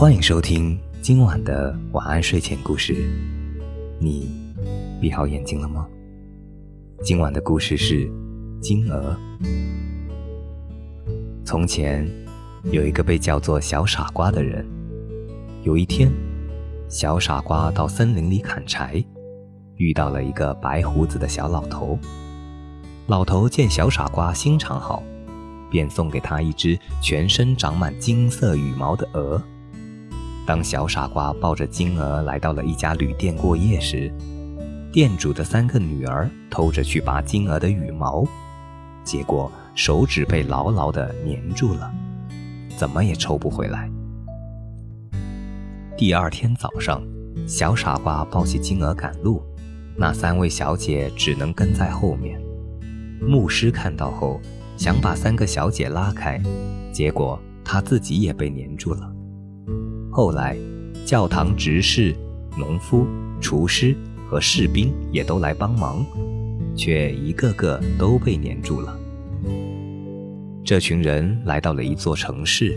欢迎收听今晚的晚安睡前故事。你闭好眼睛了吗？今晚的故事是《金鹅》。从前有一个被叫做小傻瓜的人。有一天，小傻瓜到森林里砍柴，遇到了一个白胡子的小老头。老头见小傻瓜心肠好，便送给他一只全身长满金色羽毛的鹅。当小傻瓜抱着金鹅来到了一家旅店过夜时，店主的三个女儿偷着去拔金鹅的羽毛，结果手指被牢牢地粘住了，怎么也抽不回来。第二天早上，小傻瓜抱起金鹅赶路，那三位小姐只能跟在后面。牧师看到后，想把三个小姐拉开，结果他自己也被粘住了。后来，教堂执事、农夫、厨师和士兵也都来帮忙，却一个个都被粘住了。这群人来到了一座城市，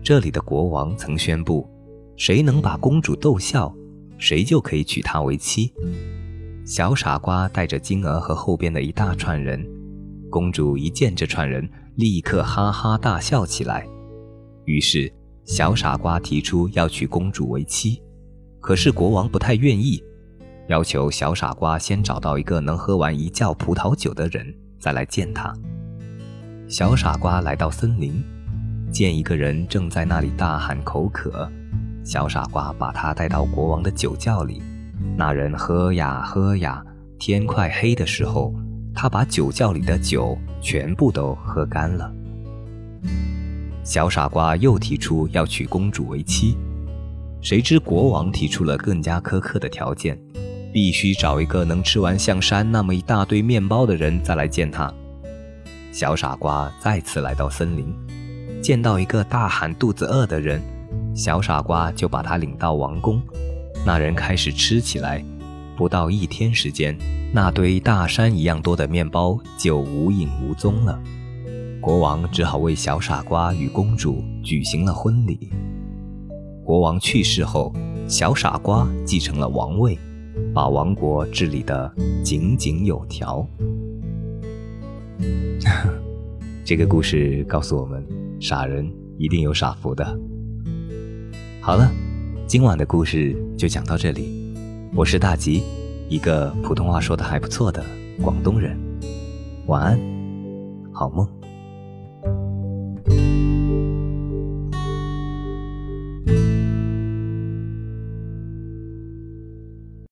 这里的国王曾宣布，谁能把公主逗笑，谁就可以娶她为妻。小傻瓜带着金鹅和后边的一大串人，公主一见这串人，立刻哈哈大笑起来，于是。小傻瓜提出要娶公主为妻，可是国王不太愿意，要求小傻瓜先找到一个能喝完一窖葡萄酒的人再来见他。小傻瓜来到森林，见一个人正在那里大喊口渴，小傻瓜把他带到国王的酒窖里，那人喝呀喝呀，天快黑的时候，他把酒窖里的酒全部都喝干了。小傻瓜又提出要娶公主为妻，谁知国王提出了更加苛刻的条件，必须找一个能吃完象山那么一大堆面包的人再来见他。小傻瓜再次来到森林，见到一个大喊肚子饿的人，小傻瓜就把他领到王宫，那人开始吃起来，不到一天时间，那堆大山一样多的面包就无影无踪了。国王只好为小傻瓜与公主举行了婚礼。国王去世后，小傻瓜继承了王位，把王国治理得井井有条。这个故事告诉我们，傻人一定有傻福的。好了，今晚的故事就讲到这里。我是大吉，一个普通话说的还不错的广东人。晚安，好梦。